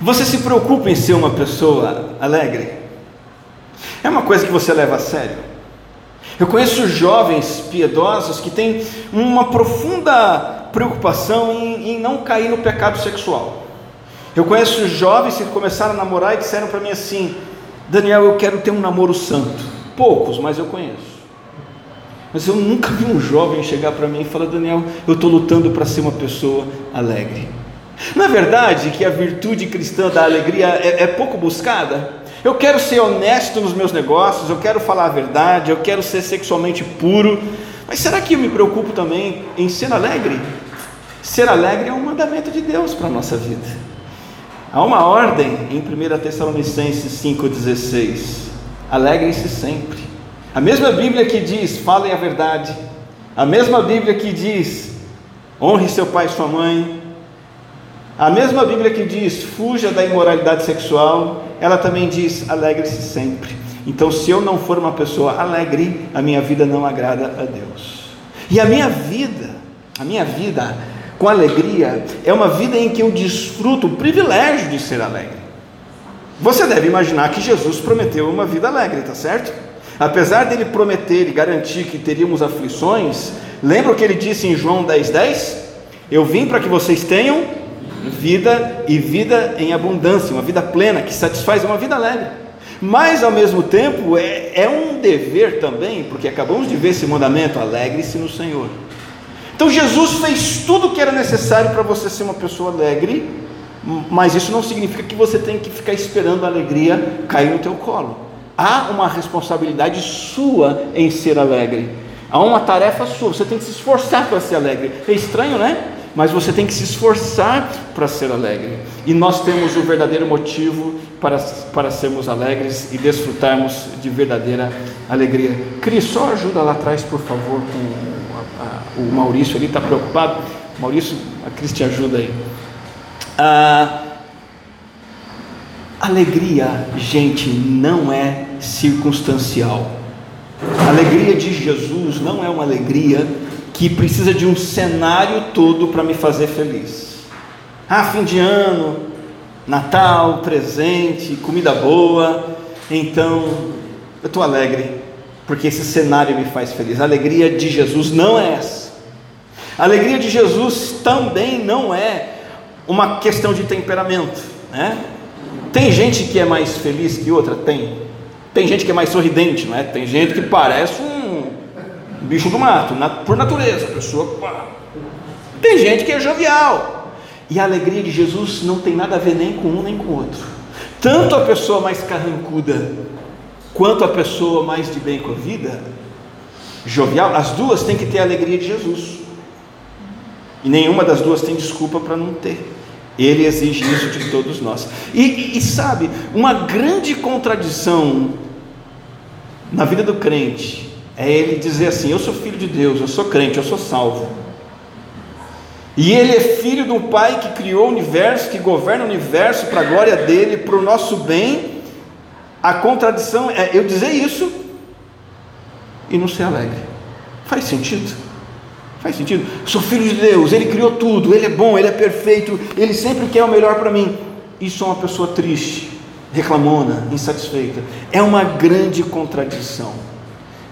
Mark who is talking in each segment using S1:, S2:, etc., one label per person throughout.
S1: Você se preocupa em ser uma pessoa alegre? É uma coisa que você leva a sério? Eu conheço jovens piedosos que têm uma profunda preocupação em, em não cair no pecado sexual. Eu conheço jovens que começaram a namorar e disseram para mim assim: Daniel, eu quero ter um namoro santo. Poucos, mas eu conheço. Mas eu nunca vi um jovem chegar para mim e falar: Daniel, eu estou lutando para ser uma pessoa alegre. É verdade que a virtude cristã da alegria é, é pouco buscada? Eu quero ser honesto nos meus negócios, eu quero falar a verdade, eu quero ser sexualmente puro, mas será que eu me preocupo também em ser alegre? Ser alegre é um mandamento de Deus para a nossa vida. Há uma ordem em 1 Tessalonicenses 5,16: alegrem-se sempre. A mesma Bíblia que diz, falem a verdade. A mesma Bíblia que diz, honre seu pai e sua mãe. A mesma Bíblia que diz, fuja da imoralidade sexual. Ela também diz, alegre-se sempre. Então, se eu não for uma pessoa alegre, a minha vida não agrada a Deus. E a minha vida, a minha vida com alegria, é uma vida em que eu desfruto o privilégio de ser alegre. Você deve imaginar que Jesus prometeu uma vida alegre, tá certo? Apesar dele prometer e garantir que teríamos aflições, lembra o que ele disse em João 10,10? 10? Eu vim para que vocês tenham vida e vida em abundância, uma vida plena, que satisfaz uma vida alegre. Mas ao mesmo tempo é, é um dever também, porque acabamos de ver esse mandamento: alegre-se no Senhor. Então Jesus fez tudo o que era necessário para você ser uma pessoa alegre, mas isso não significa que você tem que ficar esperando a alegria cair no teu colo. Há uma responsabilidade sua em ser alegre. Há uma tarefa sua, você tem que se esforçar para ser alegre. É estranho, né? Mas você tem que se esforçar para ser alegre. E nós temos o verdadeiro motivo para, para sermos alegres e desfrutarmos de verdadeira alegria. Cris, só ajuda lá atrás, por favor, com o Maurício ali está preocupado. Maurício, a Cris te ajuda aí. Ah, alegria, gente, não é circunstancial. A alegria de Jesus não é uma alegria que precisa de um cenário todo para me fazer feliz. Ah, fim de ano, Natal, presente, comida boa, então eu estou alegre, porque esse cenário me faz feliz. A alegria de Jesus não é essa. A alegria de Jesus também não é uma questão de temperamento, né? Tem gente que é mais feliz que outra? Tem. Tem gente que é mais sorridente, não é? Tem gente que parece um bicho do mato, por natureza, a pessoa. Tem gente que é jovial. E a alegria de Jesus não tem nada a ver nem com um nem com o outro. Tanto a pessoa mais carrancuda quanto a pessoa mais de bem com a vida, jovial, as duas têm que ter a alegria de Jesus. E nenhuma das duas tem desculpa para não ter. Ele exige isso de todos nós. E, e, e, sabe, uma grande contradição na vida do crente é ele dizer assim: Eu sou filho de Deus, eu sou crente, eu sou salvo. E ele é filho de um pai que criou o universo, que governa o universo para a glória dele, para o nosso bem. A contradição é eu dizer isso e não ser alegre. Faz sentido? Faz sentido? Sou filho de Deus, Ele criou tudo, Ele é bom, Ele é perfeito, Ele sempre quer o melhor para mim. Isso é uma pessoa triste, reclamona, insatisfeita. É uma grande contradição.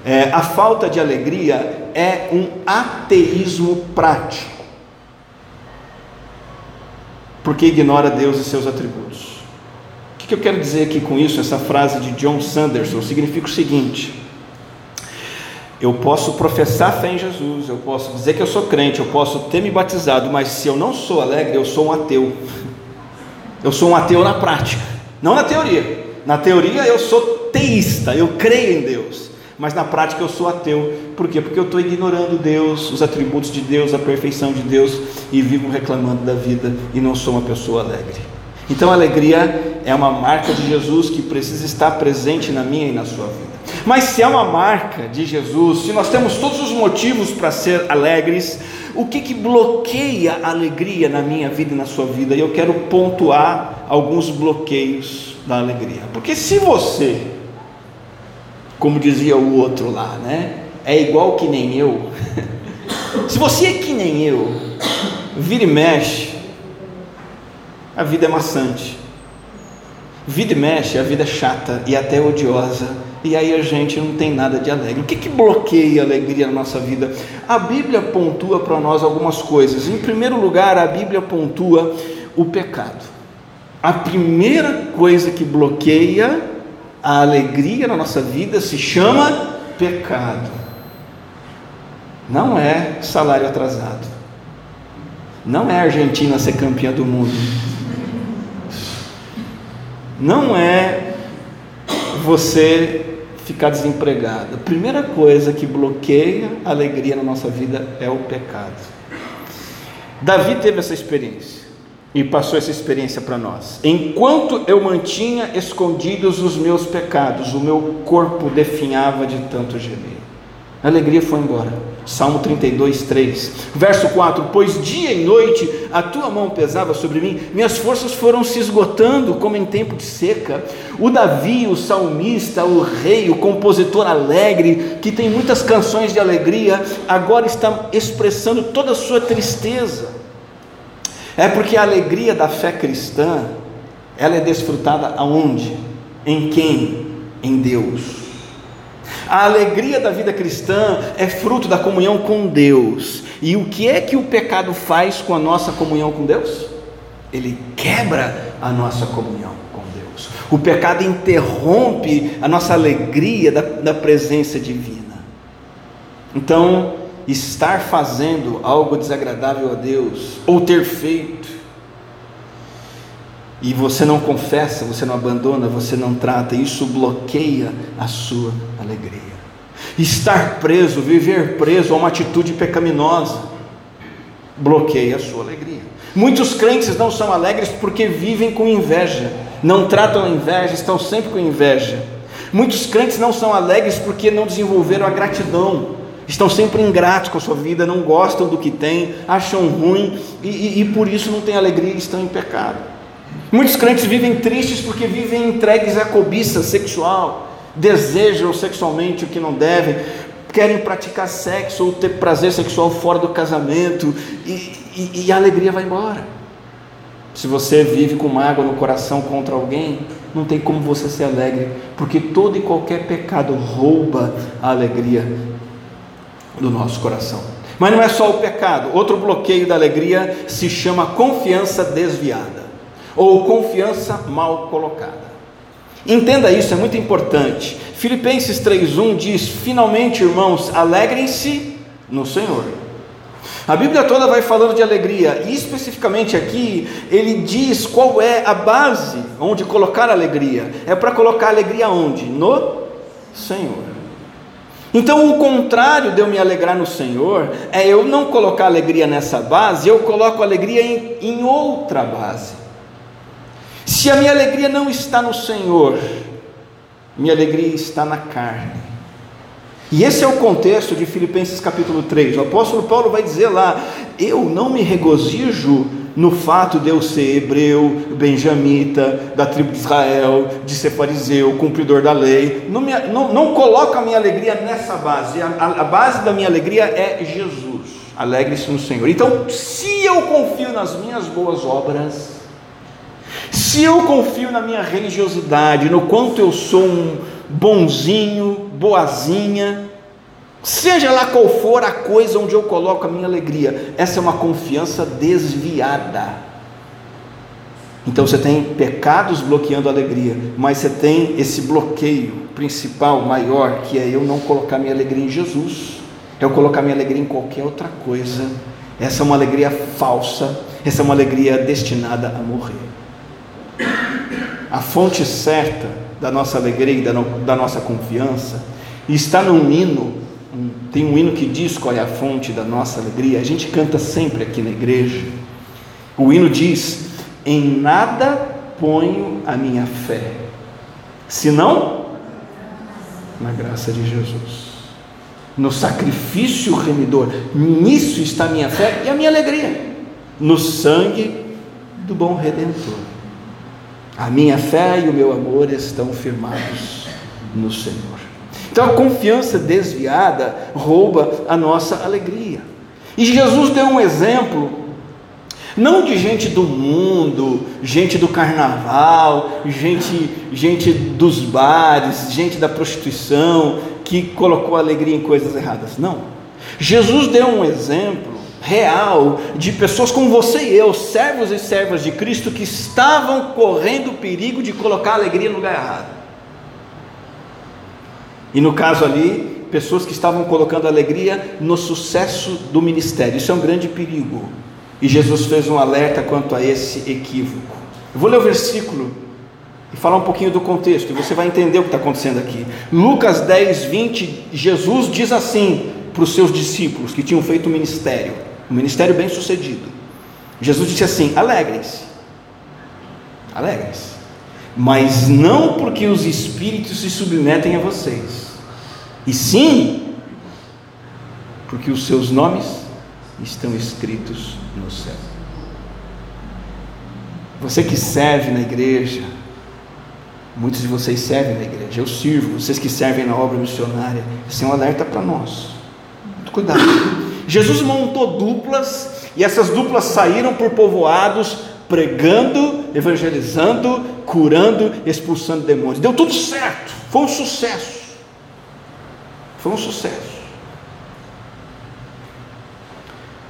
S1: É, a falta de alegria é um ateísmo prático, porque ignora Deus e seus atributos. O que eu quero dizer aqui com isso? Essa frase de John Sanderson significa o seguinte eu posso professar fé em Jesus, eu posso dizer que eu sou crente, eu posso ter me batizado, mas se eu não sou alegre, eu sou um ateu. Eu sou um ateu na prática, não na teoria. Na teoria eu sou teísta, eu creio em Deus, mas na prática eu sou ateu. Por quê? Porque eu estou ignorando Deus, os atributos de Deus, a perfeição de Deus e vivo reclamando da vida e não sou uma pessoa alegre. Então a alegria é uma marca de Jesus que precisa estar presente na minha e na sua vida. Mas se é uma marca de Jesus, se nós temos todos os motivos para ser alegres, o que, que bloqueia a alegria na minha vida e na sua vida? E eu quero pontuar alguns bloqueios da alegria. Porque se você, como dizia o outro lá, né, é igual que nem eu, se você é que nem eu, vira e mexe, a vida é maçante. Vida mexe, a vida é chata e até odiosa, e aí a gente não tem nada de alegre. O que, que bloqueia a alegria na nossa vida? A Bíblia pontua para nós algumas coisas. Em primeiro lugar, a Bíblia pontua o pecado. A primeira coisa que bloqueia a alegria na nossa vida se chama pecado. Não é salário atrasado. Não é a Argentina ser campeã do mundo não é você ficar desempregado. A primeira coisa que bloqueia a alegria na nossa vida é o pecado. Davi teve essa experiência e passou essa experiência para nós. Enquanto eu mantinha escondidos os meus pecados, o meu corpo definhava de tanto gemer. A alegria foi embora. Salmo 32, 3. Verso 4: Pois dia e noite a tua mão pesava sobre mim, minhas forças foram se esgotando como em tempo de seca. O Davi, o salmista, o rei, o compositor alegre, que tem muitas canções de alegria, agora está expressando toda a sua tristeza. É porque a alegria da fé cristã, ela é desfrutada aonde? Em quem? Em Deus. A alegria da vida cristã é fruto da comunhão com Deus. E o que é que o pecado faz com a nossa comunhão com Deus? Ele quebra a nossa comunhão com Deus. O pecado interrompe a nossa alegria da, da presença divina. Então, estar fazendo algo desagradável a Deus, ou ter feito, e você não confessa, você não abandona, você não trata, isso bloqueia a sua alegria. Estar preso, viver preso a uma atitude pecaminosa, bloqueia a sua alegria. Muitos crentes não são alegres porque vivem com inveja, não tratam a inveja, estão sempre com inveja. Muitos crentes não são alegres porque não desenvolveram a gratidão, estão sempre ingratos com a sua vida, não gostam do que têm, acham ruim e, e, e por isso não têm alegria e estão em pecado. Muitos crentes vivem tristes porque vivem entregues à cobiça sexual, desejam sexualmente o que não devem, querem praticar sexo ou ter prazer sexual fora do casamento e, e, e a alegria vai embora. Se você vive com mágoa no coração contra alguém, não tem como você ser alegre, porque todo e qualquer pecado rouba a alegria do nosso coração. Mas não é só o pecado, outro bloqueio da alegria se chama confiança desviada ou confiança mal colocada. Entenda isso, é muito importante. Filipenses 3:1 diz: "Finalmente, irmãos, alegrem-se no Senhor". A Bíblia toda vai falando de alegria, e especificamente aqui, ele diz qual é a base onde colocar alegria. É para colocar alegria onde? No Senhor. Então, o contrário de eu me alegrar no Senhor é eu não colocar alegria nessa base, eu coloco alegria em, em outra base. Se a minha alegria não está no Senhor, minha alegria está na carne. E esse é o contexto de Filipenses capítulo 3. O apóstolo Paulo vai dizer lá: Eu não me regozijo no fato de eu ser hebreu, benjamita, da tribo de Israel, de ser fariseu, cumpridor da lei. Não, me, não, não coloco a minha alegria nessa base. A, a, a base da minha alegria é Jesus. Alegre-se no Senhor. Então, se eu confio nas minhas boas obras, se eu confio na minha religiosidade, no quanto eu sou um bonzinho, boazinha, seja lá qual for a coisa onde eu coloco a minha alegria, essa é uma confiança desviada. Então você tem pecados bloqueando a alegria, mas você tem esse bloqueio principal, maior, que é eu não colocar minha alegria em Jesus, é eu colocar minha alegria em qualquer outra coisa. Essa é uma alegria falsa, essa é uma alegria destinada a morrer a fonte certa da nossa alegria e da, no, da nossa confiança, e está num hino, um, tem um hino que diz qual é a fonte da nossa alegria, a gente canta sempre aqui na igreja. O hino diz: Em nada ponho a minha fé, senão na graça de Jesus, no sacrifício remidor, nisso está a minha fé e a minha alegria, no sangue do bom redentor. A minha fé e o meu amor estão firmados no Senhor. Então a confiança desviada rouba a nossa alegria. E Jesus deu um exemplo Não de gente do mundo, gente do carnaval, gente, gente dos bares, gente da prostituição, que colocou alegria em coisas erradas. Não. Jesus deu um exemplo real de pessoas como você e eu, servos e servas de Cristo, que estavam correndo o perigo de colocar alegria no lugar errado. E no caso ali, pessoas que estavam colocando alegria no sucesso do ministério. Isso é um grande perigo. E Jesus fez um alerta quanto a esse equívoco. Eu vou ler o versículo e falar um pouquinho do contexto, e você vai entender o que está acontecendo aqui. Lucas 10, 20, Jesus diz assim para os seus discípulos que tinham feito o ministério, um ministério bem sucedido. Jesus disse assim: alegrem-se, alegrem-se, mas não porque os espíritos se submetem a vocês, e sim porque os seus nomes estão escritos no céu. Você que serve na igreja, muitos de vocês servem na igreja, eu sirvo, vocês que servem na obra missionária, esse é um alerta para nós. Muito cuidado. Jesus montou duplas e essas duplas saíram por povoados pregando, evangelizando, curando, expulsando demônios. Deu tudo certo, foi um sucesso. Foi um sucesso.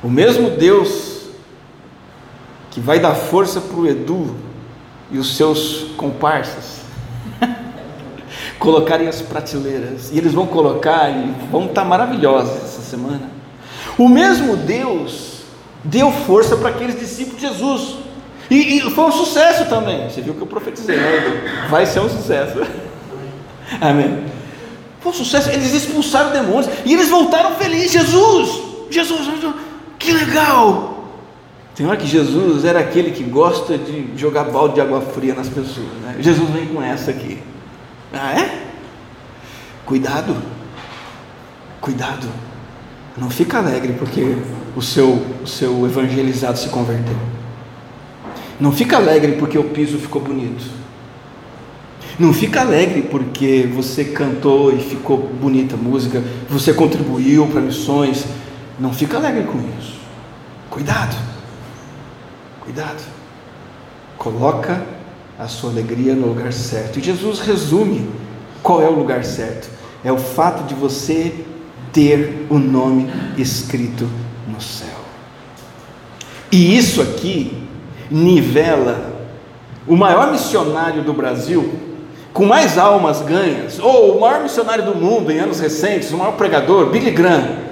S1: O mesmo Deus que vai dar força para o Edu e os seus comparsas colocarem as prateleiras, e eles vão colocar e vão estar maravilhosos essa semana. O mesmo Deus deu força para aqueles discípulos de Jesus, e, e, foi um sucesso também. Você viu que eu profetizei, né? Vai ser um sucesso. Amém. Foi um sucesso. Eles expulsaram demônios e eles voltaram felizes. Jesus, Jesus, Jesus que legal! Tem hora que Jesus era aquele que gosta de jogar balde de água fria nas pessoas. Né? Jesus vem com essa aqui. Ah, é? Cuidado. Cuidado. Não fica alegre porque o seu, o seu evangelizado se converteu. Não fica alegre porque o piso ficou bonito. Não fica alegre porque você cantou e ficou bonita a música, você contribuiu para missões. Não fica alegre com isso. Cuidado. Cuidado. Coloca a sua alegria no lugar certo. E Jesus resume qual é o lugar certo. É o fato de você ter o nome escrito no céu. E isso aqui nivela o maior missionário do Brasil, com mais almas ganhas, ou o maior missionário do mundo em anos recentes, o maior pregador, Billy Graham.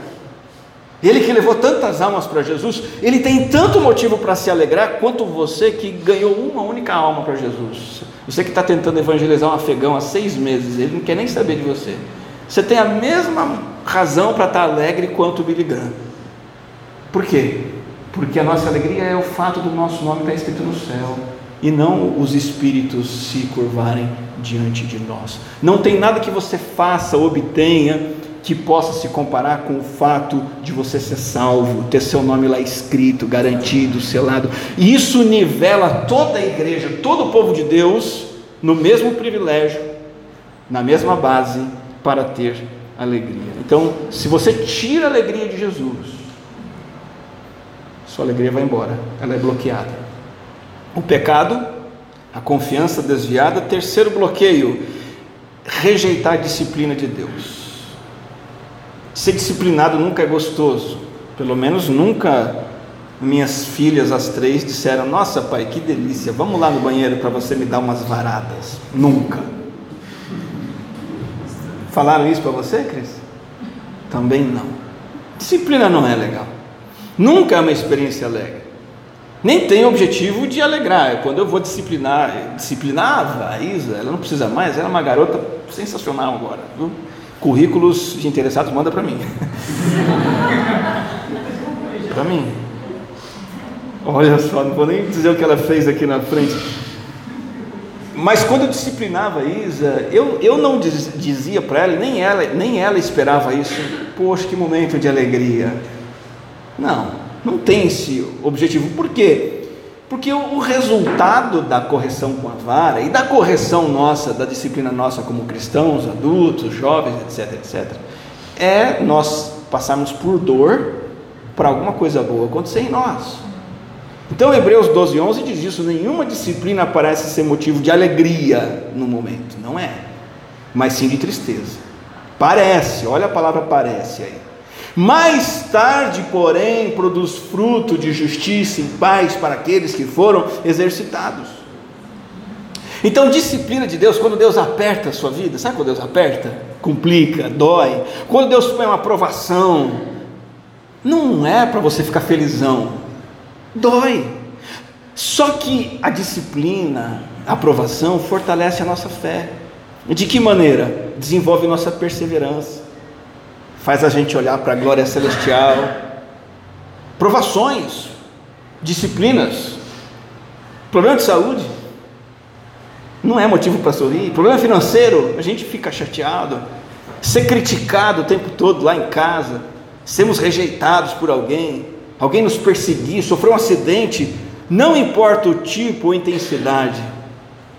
S1: Ele que levou tantas almas para Jesus, ele tem tanto motivo para se alegrar quanto você que ganhou uma única alma para Jesus. Você que está tentando evangelizar um afegão há seis meses, ele não quer nem saber de você. Você tem a mesma razão para estar tá alegre quanto o Billy Graham. Por quê? Porque a nossa alegria é o fato do nosso nome estar escrito no céu e não os espíritos se curvarem diante de nós. Não tem nada que você faça, obtenha, que possa se comparar com o fato de você ser salvo, ter seu nome lá escrito, garantido, selado. E isso nivela toda a igreja, todo o povo de Deus no mesmo privilégio, na mesma base para ter alegria. Então, se você tira a alegria de Jesus, sua alegria vai embora, ela é bloqueada. O pecado, a confiança desviada. Terceiro bloqueio, rejeitar a disciplina de Deus. Ser disciplinado nunca é gostoso, pelo menos nunca minhas filhas, as três, disseram: Nossa, pai, que delícia, vamos lá no banheiro para você me dar umas varadas. Nunca. Falaram isso para você, Cris? Também não. Disciplina não é legal. Nunca é uma experiência alegre. Nem tem o objetivo de alegrar. Quando eu vou disciplinar, disciplinar a Isa, ela não precisa mais, ela é uma garota sensacional agora. Viu? Currículos de interessados, manda para mim. para mim. Olha só, não vou nem dizer o que ela fez aqui na frente. Mas quando eu disciplinava a Isa, eu, eu não diz, dizia para ela, nem ela, nem ela esperava isso. Poxa, que momento de alegria. Não, não tem esse objetivo. Por quê? Porque o resultado da correção com a vara e da correção nossa, da disciplina nossa como cristãos, adultos, jovens, etc, etc, é nós passarmos por dor para alguma coisa boa acontecer em nós. Então, Hebreus 12, 11 diz isso: nenhuma disciplina parece ser motivo de alegria no momento, não é, mas sim de tristeza. Parece, olha a palavra parece aí. Mais tarde, porém, produz fruto de justiça e paz para aqueles que foram exercitados. Então, disciplina de Deus, quando Deus aperta a sua vida, sabe quando Deus aperta? Complica, dói. Quando Deus põe uma aprovação, não é para você ficar felizão, dói. Só que a disciplina, a aprovação, fortalece a nossa fé. De que maneira? Desenvolve nossa perseverança, faz a gente olhar para a glória celestial. Provações, disciplinas, problema de saúde, não é motivo para sorrir. Problema financeiro, a gente fica chateado. Ser criticado o tempo todo lá em casa, sermos rejeitados por alguém, alguém nos perseguir, sofrer um acidente, não importa o tipo ou intensidade,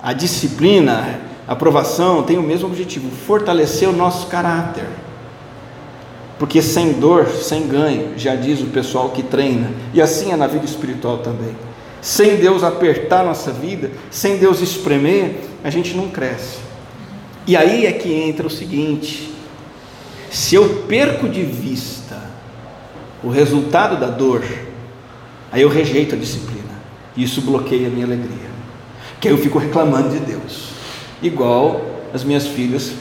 S1: a disciplina, a aprovação tem o mesmo objetivo: fortalecer o nosso caráter. Porque sem dor, sem ganho, já diz o pessoal que treina, e assim é na vida espiritual também. Sem Deus apertar nossa vida, sem Deus espremer, a gente não cresce. E aí é que entra o seguinte: se eu perco de vista o resultado da dor, aí eu rejeito a disciplina. E isso bloqueia a minha alegria. Que aí eu fico reclamando de Deus. Igual as minhas filhas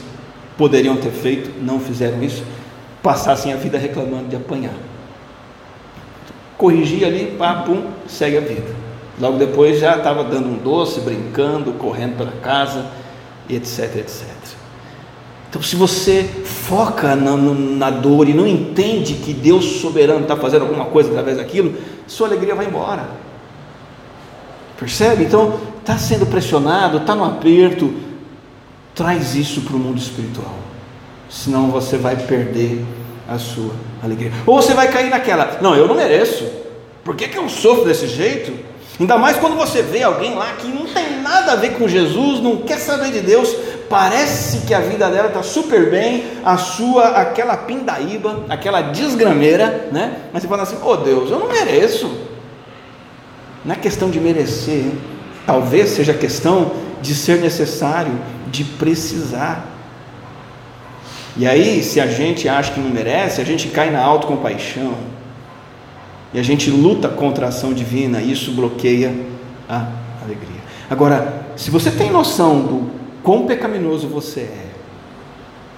S1: poderiam ter feito, não fizeram isso, passassem a vida reclamando de apanhar. Corrigir ali, pá, pum, segue a vida. Logo depois já estava dando um doce, brincando, correndo pela casa, etc, etc. Então, se você foca na, na dor e não entende que Deus soberano está fazendo alguma coisa através daquilo, sua alegria vai embora. Percebe? Então, está sendo pressionado, está no aperto, traz isso para o mundo espiritual. Senão você vai perder a sua alegria. Ou você vai cair naquela, não, eu não mereço. Por que, que eu sofro desse jeito? Ainda mais quando você vê alguém lá que não tem nada a ver com Jesus, não quer saber de Deus, parece que a vida dela está super bem, a sua, aquela pindaíba, aquela desgrameira, né? Mas você fala assim: oh Deus, eu não mereço. Não é questão de merecer, hein? talvez seja questão de ser necessário, de precisar. E aí, se a gente acha que não merece, a gente cai na autocompaixão e a gente luta contra a ação divina, e isso bloqueia a alegria. Agora, se você tem noção do quão pecaminoso você é,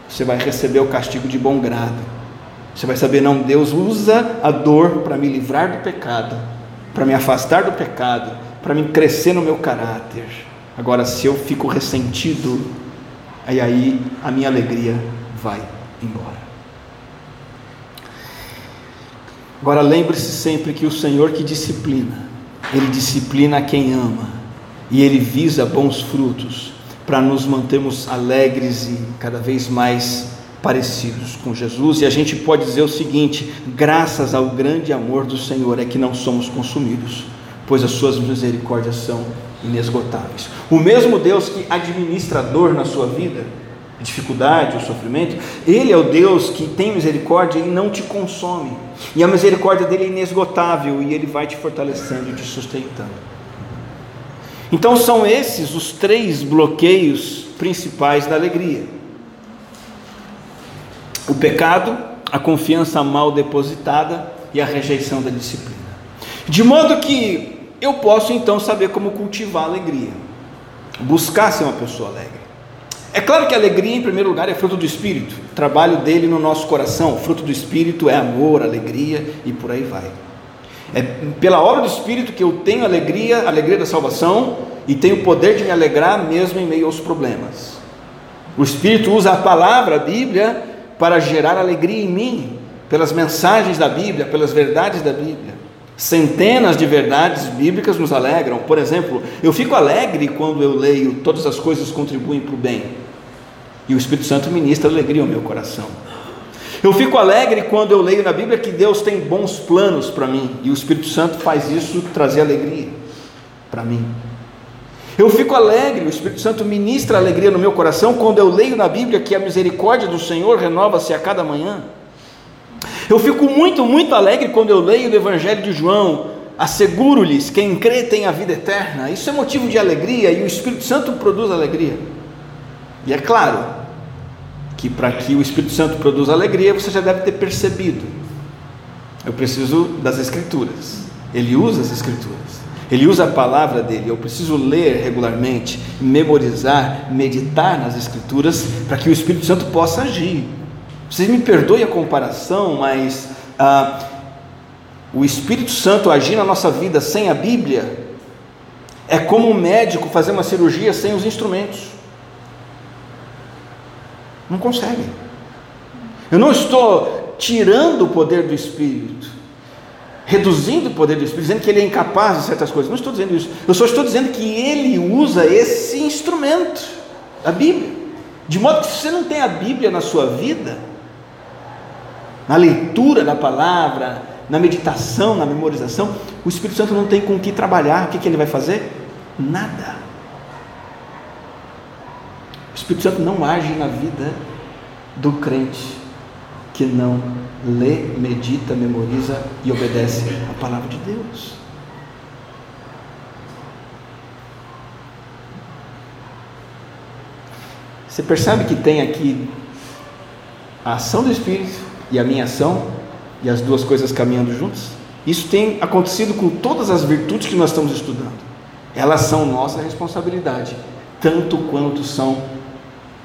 S1: você vai receber o castigo de bom grado. Você vai saber, não, Deus usa a dor para me livrar do pecado, para me afastar do pecado, para me crescer no meu caráter. Agora, se eu fico ressentido, aí aí a minha alegria vai embora. Agora lembre-se sempre que o Senhor que disciplina, Ele disciplina quem ama, e Ele visa bons frutos, para nos mantermos alegres e cada vez mais parecidos com Jesus. E a gente pode dizer o seguinte: graças ao grande amor do Senhor é que não somos consumidos, pois as suas misericórdias são inesgotáveis. O mesmo Deus que administra a dor na sua vida, dificuldade, o sofrimento, Ele é o Deus que tem misericórdia e não te consome. E a misericórdia dele é inesgotável e Ele vai te fortalecendo e te sustentando. Então são esses os três bloqueios principais da alegria: o pecado, a confiança mal depositada e a rejeição da disciplina. De modo que eu posso então saber como cultivar a alegria, buscar ser uma pessoa alegre. É claro que a alegria, em primeiro lugar, é fruto do Espírito, trabalho dele no nosso coração. O fruto do Espírito é amor, alegria e por aí vai. É pela obra do Espírito que eu tenho alegria, alegria da salvação e tenho o poder de me alegrar mesmo em meio aos problemas. O Espírito usa a palavra, a Bíblia, para gerar alegria em mim, pelas mensagens da Bíblia, pelas verdades da Bíblia. Centenas de verdades bíblicas nos alegram. Por exemplo, eu fico alegre quando eu leio Todas as coisas contribuem para o bem. E o Espírito Santo ministra alegria ao meu coração. Eu fico alegre quando eu leio na Bíblia que Deus tem bons planos para mim. E o Espírito Santo faz isso trazer alegria para mim. Eu fico alegre, o Espírito Santo ministra alegria no meu coração quando eu leio na Bíblia que a misericórdia do Senhor renova-se a cada manhã. Eu fico muito, muito alegre quando eu leio o Evangelho de João, asseguro-lhes: quem crê tem a vida eterna. Isso é motivo de alegria e o Espírito Santo produz alegria. E é claro que para que o Espírito Santo produza alegria, você já deve ter percebido. Eu preciso das Escrituras. Ele usa as Escrituras. Ele usa a palavra dele. Eu preciso ler regularmente, memorizar, meditar nas Escrituras para que o Espírito Santo possa agir. Vocês me perdoem a comparação, mas ah, o Espírito Santo agir na nossa vida sem a Bíblia é como um médico fazer uma cirurgia sem os instrumentos. Não consegue. Eu não estou tirando o poder do Espírito, reduzindo o poder do Espírito, dizendo que ele é incapaz de certas coisas. Não estou dizendo isso. Eu só estou dizendo que ele usa esse instrumento, a Bíblia. De modo que se você não tem a Bíblia na sua vida, na leitura da palavra, na meditação, na memorização, o Espírito Santo não tem com o que trabalhar. O que, que ele vai fazer? Nada. Espírito Santo não age na vida do crente que não lê, medita, memoriza e obedece a palavra de Deus. Você percebe que tem aqui a ação do Espírito e a minha ação, e as duas coisas caminhando juntas? Isso tem acontecido com todas as virtudes que nós estamos estudando. Elas são nossa responsabilidade, tanto quanto são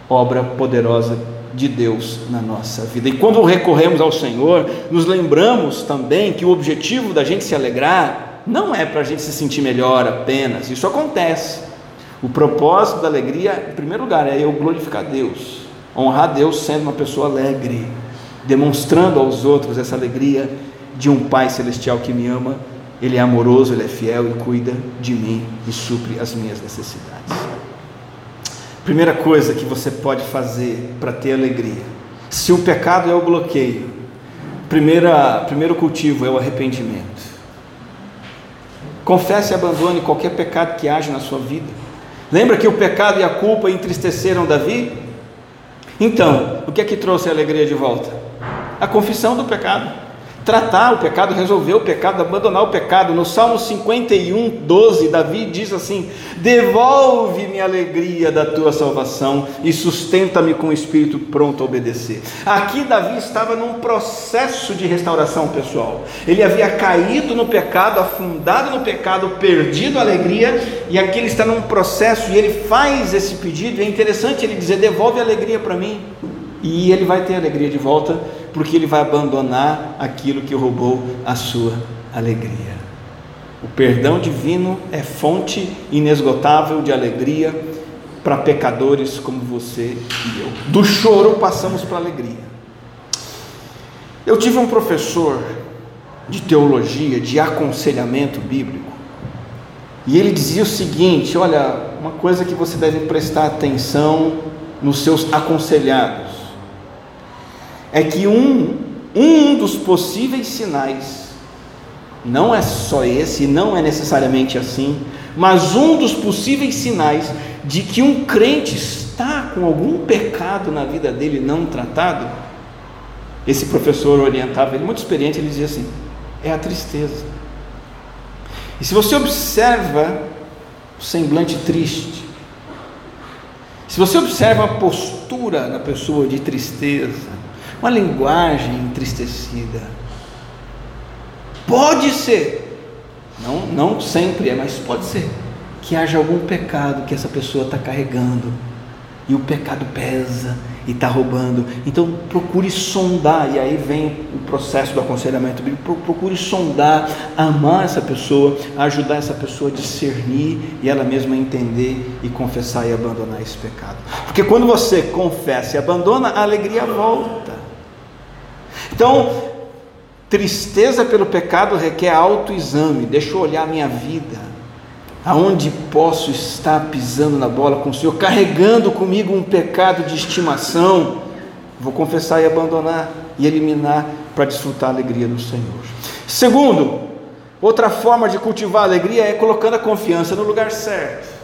S1: obra poderosa de Deus na nossa vida. E quando recorremos ao Senhor, nos lembramos também que o objetivo da gente se alegrar não é para a gente se sentir melhor apenas, isso acontece. O propósito da alegria, em primeiro lugar, é eu glorificar Deus, honrar Deus sendo uma pessoa alegre demonstrando aos outros essa alegria de um Pai celestial que me ama. Ele é amoroso, ele é fiel e cuida de mim e supre as minhas necessidades. Primeira coisa que você pode fazer para ter alegria. Se o pecado é o bloqueio, primeira, primeiro cultivo é o arrependimento. Confesse e abandone qualquer pecado que haja na sua vida. Lembra que o pecado e a culpa entristeceram Davi? Então, o que é que trouxe a alegria de volta? a confissão do pecado. Tratar o pecado, resolver o pecado, abandonar o pecado. No Salmo 51, 12, Davi diz assim: Devolve-me a alegria da tua salvação e sustenta-me com o espírito pronto a obedecer. Aqui, Davi estava num processo de restauração pessoal. Ele havia caído no pecado, afundado no pecado, perdido a alegria, e aqui ele está num processo e ele faz esse pedido. É interessante ele dizer: Devolve a alegria para mim, e ele vai ter alegria de volta porque ele vai abandonar aquilo que roubou a sua alegria. O perdão divino é fonte inesgotável de alegria para pecadores como você e eu. Do choro passamos para a alegria. Eu tive um professor de teologia, de aconselhamento bíblico, e ele dizia o seguinte: olha, uma coisa que você deve prestar atenção nos seus aconselhados é que um, um dos possíveis sinais, não é só esse, não é necessariamente assim, mas um dos possíveis sinais de que um crente está com algum pecado na vida dele não tratado, esse professor orientava ele, muito experiente, ele dizia assim: é a tristeza. E se você observa o semblante triste, se você observa a postura da pessoa de tristeza, uma linguagem entristecida. Pode ser, não, não sempre é, mas pode ser, que haja algum pecado que essa pessoa está carregando e o pecado pesa e está roubando. Então procure sondar, e aí vem o processo do aconselhamento bíblico. Procure sondar, amar essa pessoa, ajudar essa pessoa a discernir e ela mesma entender e confessar e abandonar esse pecado. Porque quando você confessa e abandona, a alegria volta. Então, tristeza pelo pecado requer autoexame. Deixa eu olhar a minha vida. Aonde posso estar pisando na bola com o Senhor, carregando comigo um pecado de estimação? Vou confessar e abandonar e eliminar para desfrutar a alegria do Senhor. Segundo, outra forma de cultivar a alegria é colocando a confiança no lugar certo.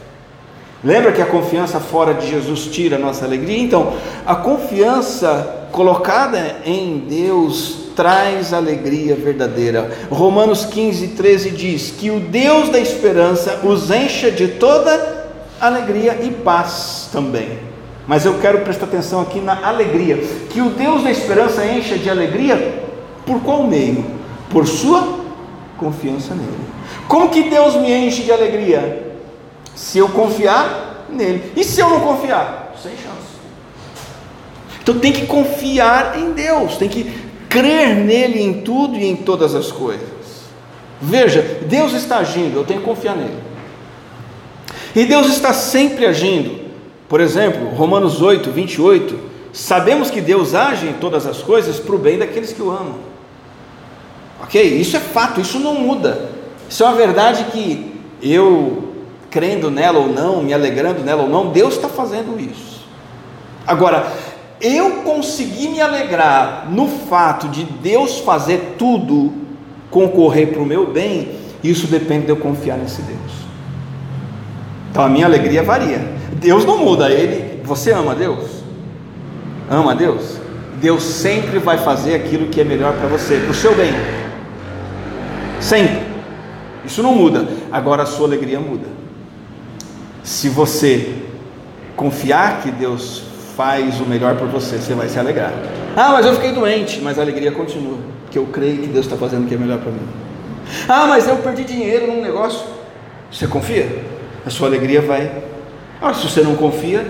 S1: Lembra que a confiança fora de Jesus tira a nossa alegria? Então, a confiança colocada em Deus traz alegria verdadeira. Romanos 15, 13 diz que o Deus da esperança os encha de toda alegria e paz também. Mas eu quero prestar atenção aqui na alegria, que o Deus da esperança encha de alegria por qual meio? Por sua confiança nele. Como que Deus me enche de alegria? Se eu confiar nele. E se eu não confiar? Então tem que confiar em Deus, tem que crer nele em tudo e em todas as coisas. Veja, Deus está agindo, eu tenho que confiar nele. E Deus está sempre agindo. Por exemplo, Romanos 8, 28, sabemos que Deus age em todas as coisas para o bem daqueles que o amam. Ok? Isso é fato, isso não muda. Isso é uma verdade que eu, crendo nela ou não, me alegrando nela ou não, Deus está fazendo isso. Agora, eu consegui me alegrar no fato de Deus fazer tudo concorrer para o meu bem, isso depende de eu confiar nesse Deus. Então a minha alegria varia. Deus não muda, ele, você ama Deus? Ama Deus? Deus sempre vai fazer aquilo que é melhor para você, para o seu bem. Sempre. Isso não muda. Agora a sua alegria muda. Se você confiar que Deus faz o melhor por você, você vai se alegrar. Ah, mas eu fiquei doente, mas a alegria continua, porque eu creio que Deus está fazendo o que é melhor para mim. Ah, mas eu perdi dinheiro num negócio. Você confia? A sua alegria vai. Ah, se você não confia,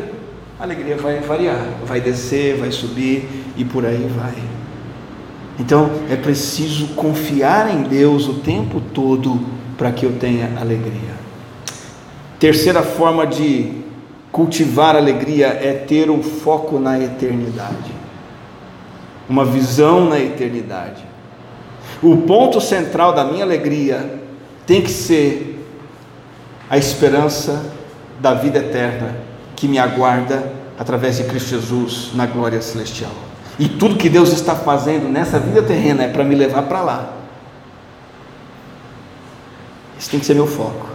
S1: a alegria vai variar, vai descer, vai subir e por aí vai. Então é preciso confiar em Deus o tempo todo para que eu tenha alegria. Terceira forma de Cultivar alegria é ter um foco na eternidade, uma visão na eternidade. O ponto central da minha alegria tem que ser a esperança da vida eterna que me aguarda através de Cristo Jesus na glória celestial. E tudo que Deus está fazendo nessa vida terrena é para me levar para lá. Esse tem que ser meu foco,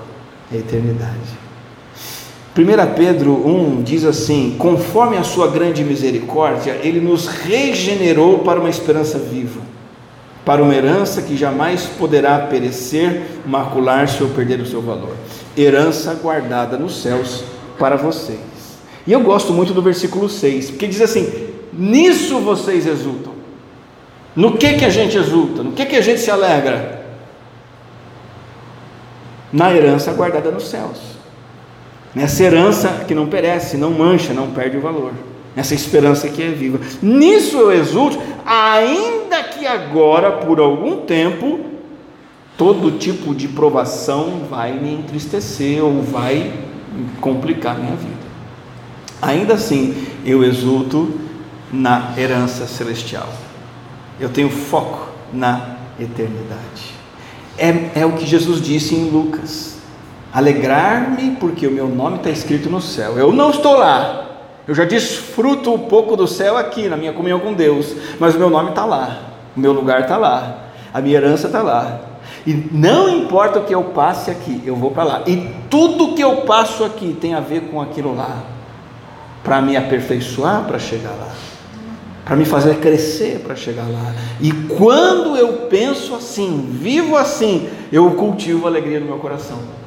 S1: é a eternidade. 1 Pedro 1 diz assim: conforme a sua grande misericórdia, ele nos regenerou para uma esperança viva, para uma herança que jamais poderá perecer, macular-se ou perder o seu valor. Herança guardada nos céus para vocês. E eu gosto muito do versículo 6, porque diz assim: nisso vocês exultam. No que que a gente exulta? No que que a gente se alegra? Na herança guardada nos céus nessa herança que não perece, não mancha, não perde o valor, nessa esperança que é viva. Nisso eu exulto, ainda que agora, por algum tempo, todo tipo de provação vai me entristecer ou vai complicar minha vida. Ainda assim, eu exulto na herança celestial. Eu tenho foco na eternidade. É, é o que Jesus disse em Lucas alegrar-me porque o meu nome está escrito no céu. Eu não estou lá, eu já desfruto um pouco do céu aqui, na minha comunhão com Deus, mas o meu nome está lá, o meu lugar está lá, a minha herança está lá. E não importa o que eu passe aqui, eu vou para lá. E tudo que eu passo aqui tem a ver com aquilo lá, para me aperfeiçoar para chegar lá, para me fazer crescer para chegar lá. E quando eu penso assim, vivo assim, eu cultivo a alegria no meu coração.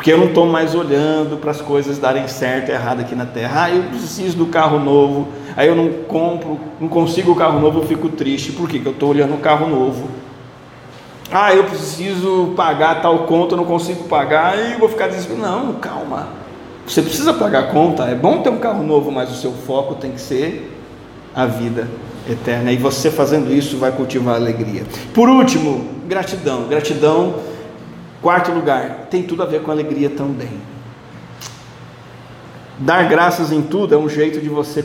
S1: Porque eu não estou mais olhando para as coisas darem certo e errado aqui na terra. Ah, eu preciso do carro novo. Aí eu não compro, não consigo o carro novo, eu fico triste. Por quê? Porque eu estou olhando o carro novo. Ah, eu preciso pagar tal conta, eu não consigo pagar, eu vou ficar dizendo, não, calma. Você precisa pagar a conta, é bom ter um carro novo, mas o seu foco tem que ser a vida eterna. E você fazendo isso vai cultivar alegria. Por último, gratidão. Gratidão Quarto lugar, tem tudo a ver com alegria também. Dar graças em tudo é um jeito de você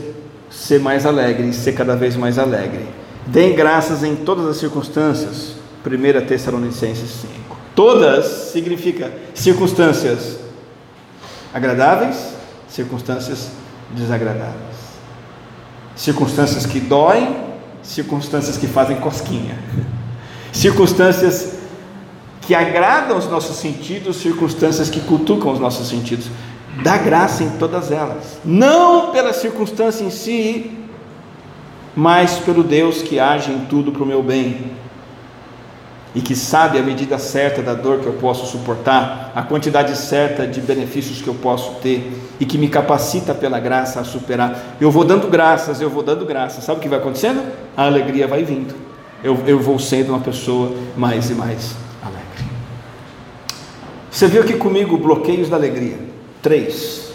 S1: ser mais alegre e ser cada vez mais alegre. Deem graças em todas as circunstâncias. 1 Tessalonicenses 5. Todas significa circunstâncias agradáveis, circunstâncias desagradáveis. Circunstâncias que doem, circunstâncias que fazem cosquinha. Circunstâncias que agradam os nossos sentidos, circunstâncias que cutucam os nossos sentidos. Dá graça em todas elas, não pela circunstância em si, mas pelo Deus que age em tudo para o meu bem e que sabe a medida certa da dor que eu posso suportar, a quantidade certa de benefícios que eu posso ter e que me capacita pela graça a superar. Eu vou dando graças, eu vou dando graças. Sabe o que vai acontecendo? A alegria vai vindo. Eu, eu vou sendo uma pessoa mais e mais. Você viu aqui comigo bloqueios da alegria? Três.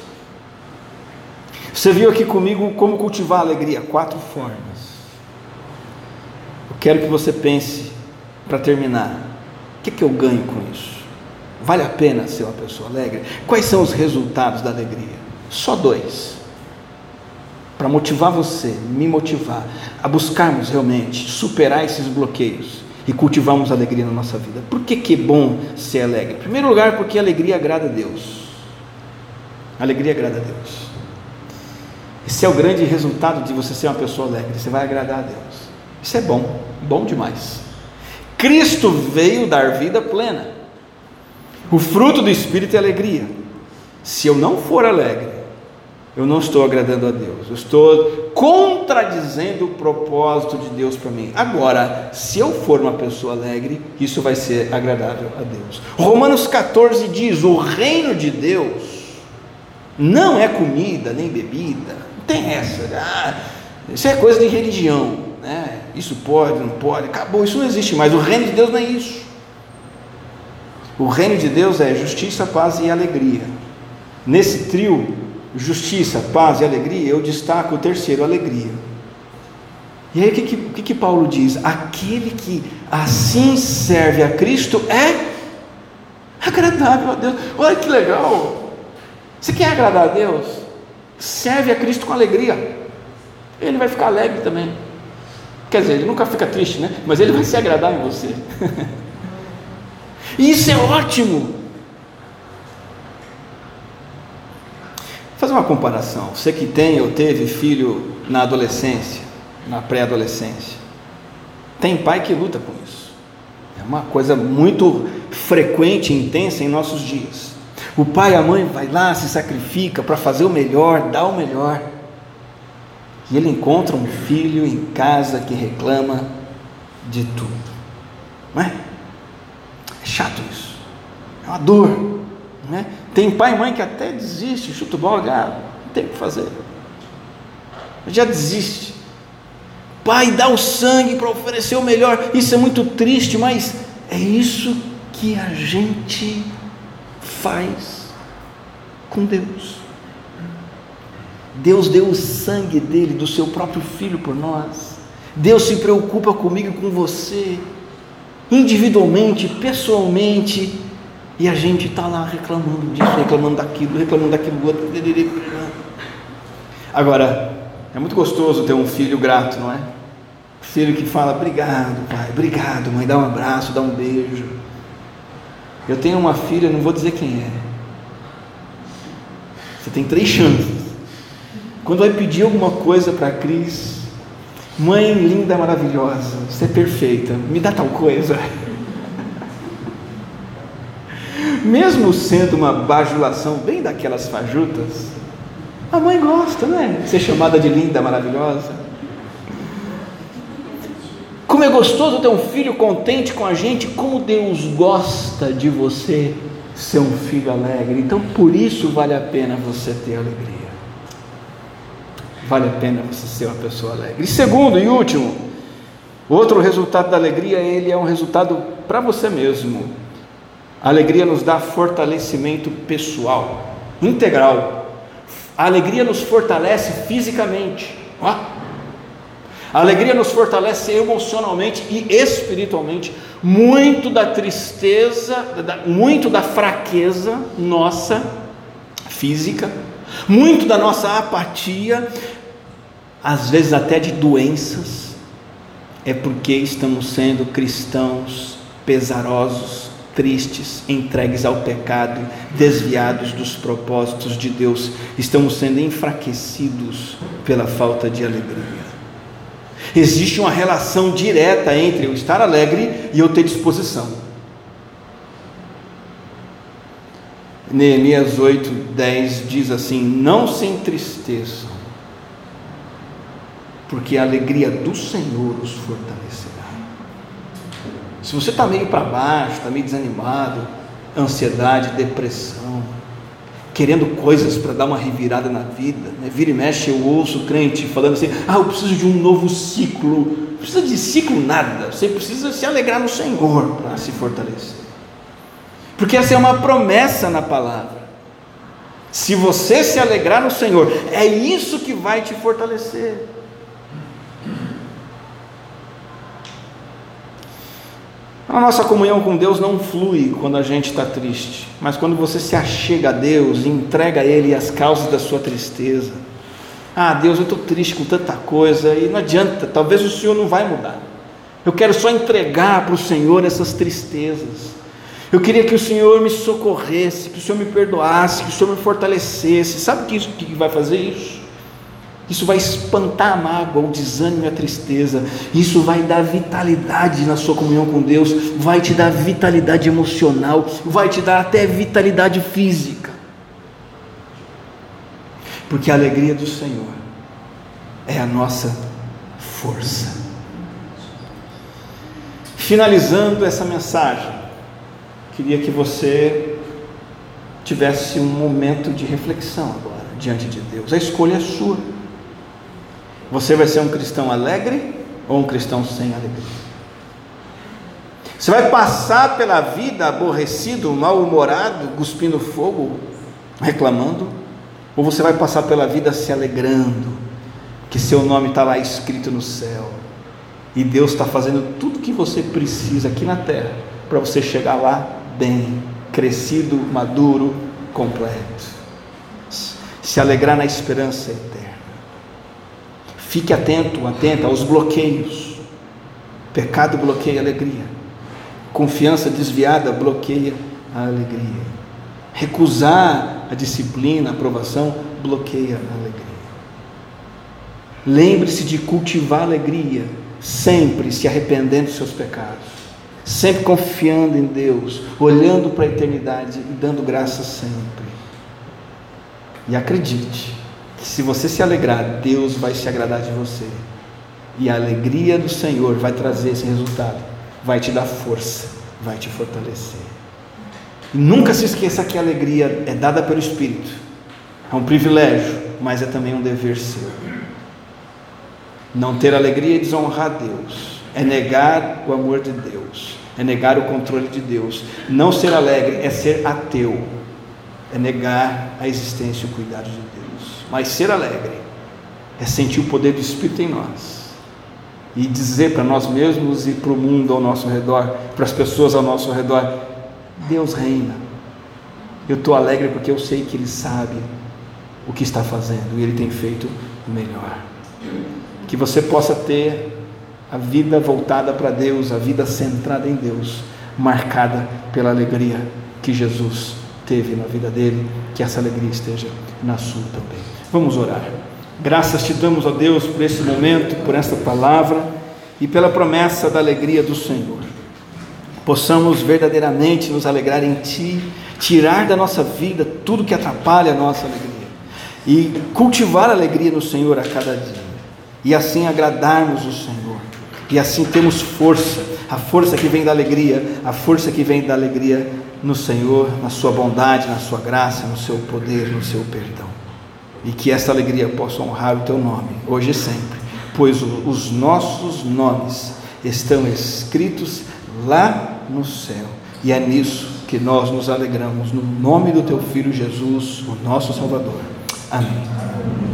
S1: Você viu aqui comigo como cultivar a alegria? Quatro formas. Eu quero que você pense para terminar, o que, que eu ganho com isso? Vale a pena ser uma pessoa alegre? Quais são os resultados da alegria? Só dois. Para motivar você, me motivar a buscarmos realmente superar esses bloqueios e cultivarmos alegria na nossa vida. Por que, que é bom ser alegre? Em primeiro lugar, porque a alegria agrada a Deus. A alegria agrada a Deus. Esse é o grande resultado de você ser uma pessoa alegre. Você vai agradar a Deus. Isso é bom, bom demais. Cristo veio dar vida plena. O fruto do Espírito é alegria. Se eu não for alegre, eu não estou agradando a Deus, eu estou contradizendo o propósito de Deus para mim. Agora, se eu for uma pessoa alegre, isso vai ser agradável a Deus. Romanos 14 diz: o reino de Deus não é comida nem bebida, não tem essa, ah, isso é coisa de religião né? Isso pode, não pode, acabou, isso não existe mais. O reino de Deus não é isso. O reino de Deus é justiça, paz e alegria. Nesse trio, justiça, paz e alegria, eu destaco o terceiro, alegria. E aí o que, que, que, Paulo diz? Aquele que assim serve a Cristo é agradável a Deus. Olha que legal! Você quer agradar a Deus? Serve a Cristo com alegria. Ele vai ficar alegre também. Quer dizer, ele nunca fica triste, né? Mas ele vai se agradar em você. e isso é ótimo. Fazer uma comparação. Você que tem ou teve filho na adolescência, na pré-adolescência, tem pai que luta com isso. É uma coisa muito frequente e intensa em nossos dias. O pai e a mãe vai lá, se sacrifica para fazer o melhor, dar o melhor. E ele encontra um filho em casa que reclama de tudo. Não é? É chato isso. É uma dor. Não é? Tem pai e mãe que até desiste, chuta o bola, ah, não tem o que fazer. Já desiste. Pai dá o sangue para oferecer o melhor. Isso é muito triste, mas é isso que a gente faz com Deus. Deus deu o sangue dele, do seu próprio filho por nós. Deus se preocupa comigo e com você, individualmente, pessoalmente, e a gente está lá reclamando disso, reclamando daquilo, reclamando daquilo outro. Agora, é muito gostoso ter um filho grato, não é? Filho que fala: Obrigado, pai, obrigado, mãe, dá um abraço, dá um beijo. Eu tenho uma filha, não vou dizer quem é. Você tem três chances. Quando vai pedir alguma coisa para a Cris, mãe linda, maravilhosa, você é perfeita, me dá tal coisa. Mesmo sendo uma bajulação bem daquelas fajutas, a mãe gosta, né? Ser chamada de linda, maravilhosa. Como é gostoso ter um filho contente com a gente, como Deus gosta de você ser um filho alegre. Então, por isso vale a pena você ter alegria vale a pena você ser uma pessoa alegre. E segundo e último, outro resultado da alegria, ele é um resultado para você mesmo. A alegria nos dá fortalecimento pessoal, integral. A alegria nos fortalece fisicamente. Ó. A alegria nos fortalece emocionalmente e espiritualmente. Muito da tristeza, muito da fraqueza nossa física, muito da nossa apatia às vezes até de doenças, é porque estamos sendo cristãos pesarosos, tristes, entregues ao pecado, desviados dos propósitos de Deus, estamos sendo enfraquecidos pela falta de alegria. Existe uma relação direta entre eu estar alegre e eu ter disposição. Neemias 8, 10 diz assim: Não se entristeçam porque a alegria do Senhor os fortalecerá. Se você está meio para baixo, está meio desanimado, ansiedade, depressão, querendo coisas para dar uma revirada na vida, né? vira e mexe, eu ouço crente falando assim: ah, eu preciso de um novo ciclo. Não precisa de ciclo nada, você precisa se alegrar no Senhor para se fortalecer. Porque essa é uma promessa na palavra. Se você se alegrar no Senhor, é isso que vai te fortalecer. A nossa comunhão com Deus não flui quando a gente está triste, mas quando você se achega a Deus e entrega a Ele as causas da sua tristeza. Ah, Deus, eu estou triste com tanta coisa e não adianta, talvez o Senhor não vai mudar. Eu quero só entregar para o Senhor essas tristezas. Eu queria que o Senhor me socorresse, que o Senhor me perdoasse, que o Senhor me fortalecesse. Sabe o que, isso, que vai fazer isso? Isso vai espantar a mágoa, o desânimo e a tristeza. Isso vai dar vitalidade na sua comunhão com Deus, vai te dar vitalidade emocional, vai te dar até vitalidade física. Porque a alegria do Senhor é a nossa força. Finalizando essa mensagem, queria que você tivesse um momento de reflexão agora diante de Deus. A escolha é sua. Você vai ser um cristão alegre ou um cristão sem alegria? Você vai passar pela vida aborrecido, mal-humorado, cuspindo fogo, reclamando? Ou você vai passar pela vida se alegrando, que seu nome está lá escrito no céu, e Deus está fazendo tudo que você precisa aqui na terra para você chegar lá bem, crescido, maduro, completo. Se alegrar na esperança eterna. Fique atento, atenta aos bloqueios. Pecado bloqueia a alegria. Confiança desviada bloqueia a alegria. Recusar a disciplina, a aprovação, bloqueia a alegria. Lembre-se de cultivar a alegria, sempre se arrependendo dos seus pecados, sempre confiando em Deus, olhando para a eternidade e dando graças sempre. E acredite, que se você se alegrar, Deus vai se agradar de você. E a alegria do Senhor vai trazer esse resultado, vai te dar força, vai te fortalecer. E nunca se esqueça que a alegria é dada pelo Espírito. É um privilégio, mas é também um dever seu. Não ter alegria é desonrar Deus, é negar o amor de Deus, é negar o controle de Deus. Não ser alegre é ser ateu, é negar a existência e o cuidado de Deus. Mas ser alegre é sentir o poder do Espírito em nós e dizer para nós mesmos e para o mundo ao nosso redor, para as pessoas ao nosso redor: Deus reina. Eu estou alegre porque eu sei que Ele sabe o que está fazendo e Ele tem feito o melhor. Que você possa ter a vida voltada para Deus, a vida centrada em Deus, marcada pela alegria que Jesus teve na vida dele, que essa alegria esteja na sua também. Vamos orar. Graças te damos, ó Deus, por esse momento, por esta palavra e pela promessa da alegria do Senhor. Possamos verdadeiramente nos alegrar em Ti, tirar da nossa vida tudo que atrapalha a nossa alegria e cultivar a alegria no Senhor a cada dia, e assim agradarmos o Senhor, e assim temos força, a força que vem da alegria, a força que vem da alegria no Senhor, na Sua bondade, na Sua graça, no Seu poder, no Seu perdão e que esta alegria possa honrar o teu nome, hoje e sempre, pois os nossos nomes estão escritos lá no céu, e é nisso que nós nos alegramos, no nome do teu Filho Jesus, o nosso Salvador. Amém.